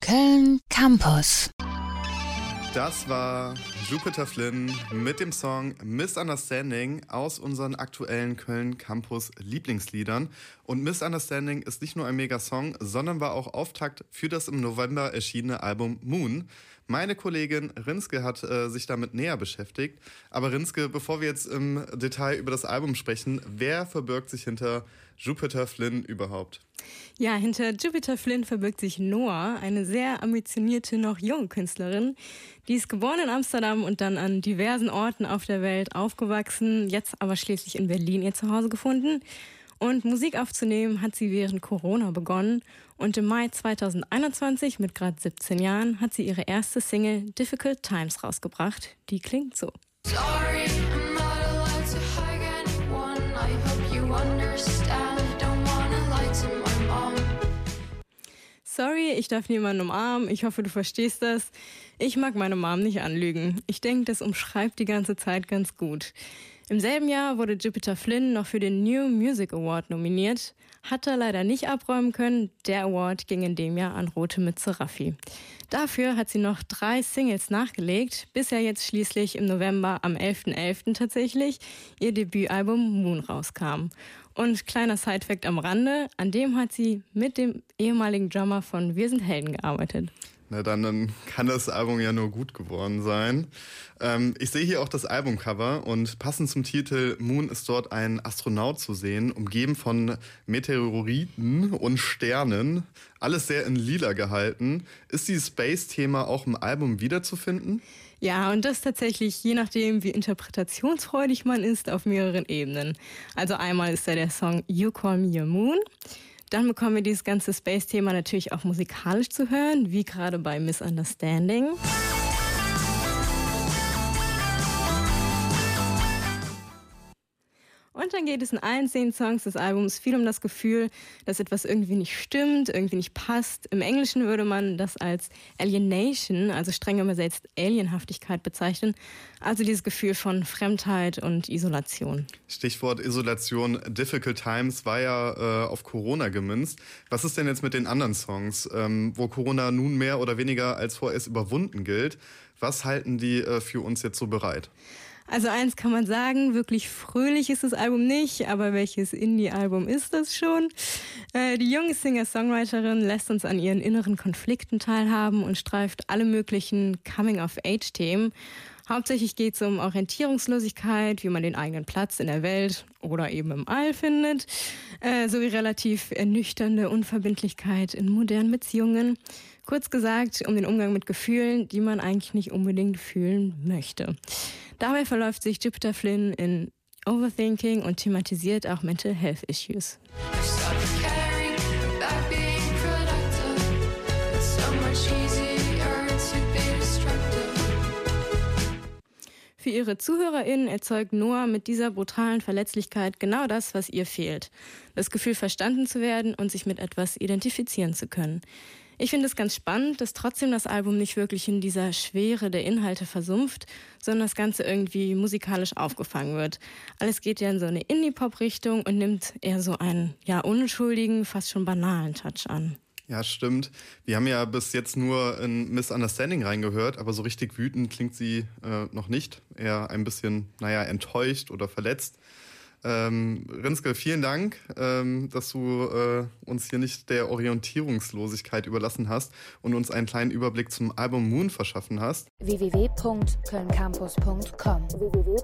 Köln Campus. Das war Jupiter Flynn mit dem Song Misunderstanding aus unseren aktuellen Köln Campus Lieblingsliedern. Und Misunderstanding ist nicht nur ein Mega-Song, sondern war auch Auftakt für das im November erschienene Album Moon. Meine Kollegin Rinske hat äh, sich damit näher beschäftigt. Aber Rinske, bevor wir jetzt im Detail über das Album sprechen, wer verbirgt sich hinter Jupiter Flynn überhaupt? Ja, hinter Jupiter Flynn verbirgt sich Noah, eine sehr ambitionierte, noch junge Künstlerin. Die ist geboren in Amsterdam und dann an diversen Orten auf der Welt aufgewachsen, jetzt aber schließlich in Berlin ihr Zuhause gefunden. Und Musik aufzunehmen hat sie während Corona begonnen und im Mai 2021 mit gerade 17 Jahren hat sie ihre erste Single Difficult Times rausgebracht. Die klingt so. Sorry, Ich darf niemanden umarmen. Ich hoffe, du verstehst das. Ich mag meine Mom nicht anlügen. Ich denke, das umschreibt die ganze Zeit ganz gut. Im selben Jahr wurde Jupiter Flynn noch für den New Music Award nominiert, hat er leider nicht abräumen können. Der Award ging in dem Jahr an Rote mit Seraffi. Dafür hat sie noch drei Singles nachgelegt, bis er jetzt schließlich im November am 11.11. .11. tatsächlich ihr Debütalbum Moon rauskam. Und kleiner Sidefact am Rande, an dem hat sie mit dem ehemaligen Drummer von Wir sind Helden gearbeitet. Na dann, dann kann das Album ja nur gut geworden sein. Ähm, ich sehe hier auch das Albumcover und passend zum Titel Moon ist dort ein Astronaut zu sehen, umgeben von Meteoriten und Sternen. Alles sehr in lila gehalten. Ist dieses Space-Thema auch im Album wiederzufinden? Ja, und das tatsächlich je nachdem, wie interpretationsfreudig man ist, auf mehreren Ebenen. Also einmal ist da der Song You Call Me Your Moon. Dann bekommen wir dieses ganze Space-Thema natürlich auch musikalisch zu hören, wie gerade bei Misunderstanding. Und dann geht es in allen zehn Songs des Albums viel um das Gefühl, dass etwas irgendwie nicht stimmt, irgendwie nicht passt. Im Englischen würde man das als Alienation, also streng übersetzt Alienhaftigkeit bezeichnen. Also dieses Gefühl von Fremdheit und Isolation. Stichwort Isolation, Difficult Times war ja äh, auf Corona gemünzt. Was ist denn jetzt mit den anderen Songs, ähm, wo Corona nun mehr oder weniger als vorerst überwunden gilt? Was halten die äh, für uns jetzt so bereit? Also eins kann man sagen, wirklich fröhlich ist das Album nicht, aber welches Indie-Album ist das schon? Äh, die junge Singer-Songwriterin lässt uns an ihren inneren Konflikten teilhaben und streift alle möglichen Coming-of-Age-Themen. Hauptsächlich geht es um Orientierungslosigkeit, wie man den eigenen Platz in der Welt oder eben im All findet, äh, sowie relativ ernüchternde Unverbindlichkeit in modernen Beziehungen. Kurz gesagt, um den Umgang mit Gefühlen, die man eigentlich nicht unbedingt fühlen möchte. Dabei verläuft sich Jupiter Flynn in Overthinking und thematisiert auch Mental Health Issues. Für ihre ZuhörerInnen erzeugt Noah mit dieser brutalen Verletzlichkeit genau das, was ihr fehlt. Das Gefühl, verstanden zu werden und sich mit etwas identifizieren zu können. Ich finde es ganz spannend, dass trotzdem das Album nicht wirklich in dieser Schwere der Inhalte versumpft, sondern das Ganze irgendwie musikalisch aufgefangen wird. Alles geht ja in so eine Indie-Pop-Richtung und nimmt eher so einen, ja, unschuldigen, fast schon banalen Touch an. Ja, stimmt. Wir haben ja bis jetzt nur in Misunderstanding reingehört, aber so richtig wütend klingt sie äh, noch nicht. Eher ein bisschen, naja, enttäuscht oder verletzt. Ähm, Rinske, vielen Dank, ähm, dass du äh, uns hier nicht der Orientierungslosigkeit überlassen hast und uns einen kleinen Überblick zum Album Moon verschaffen hast. www.kölncampus.com www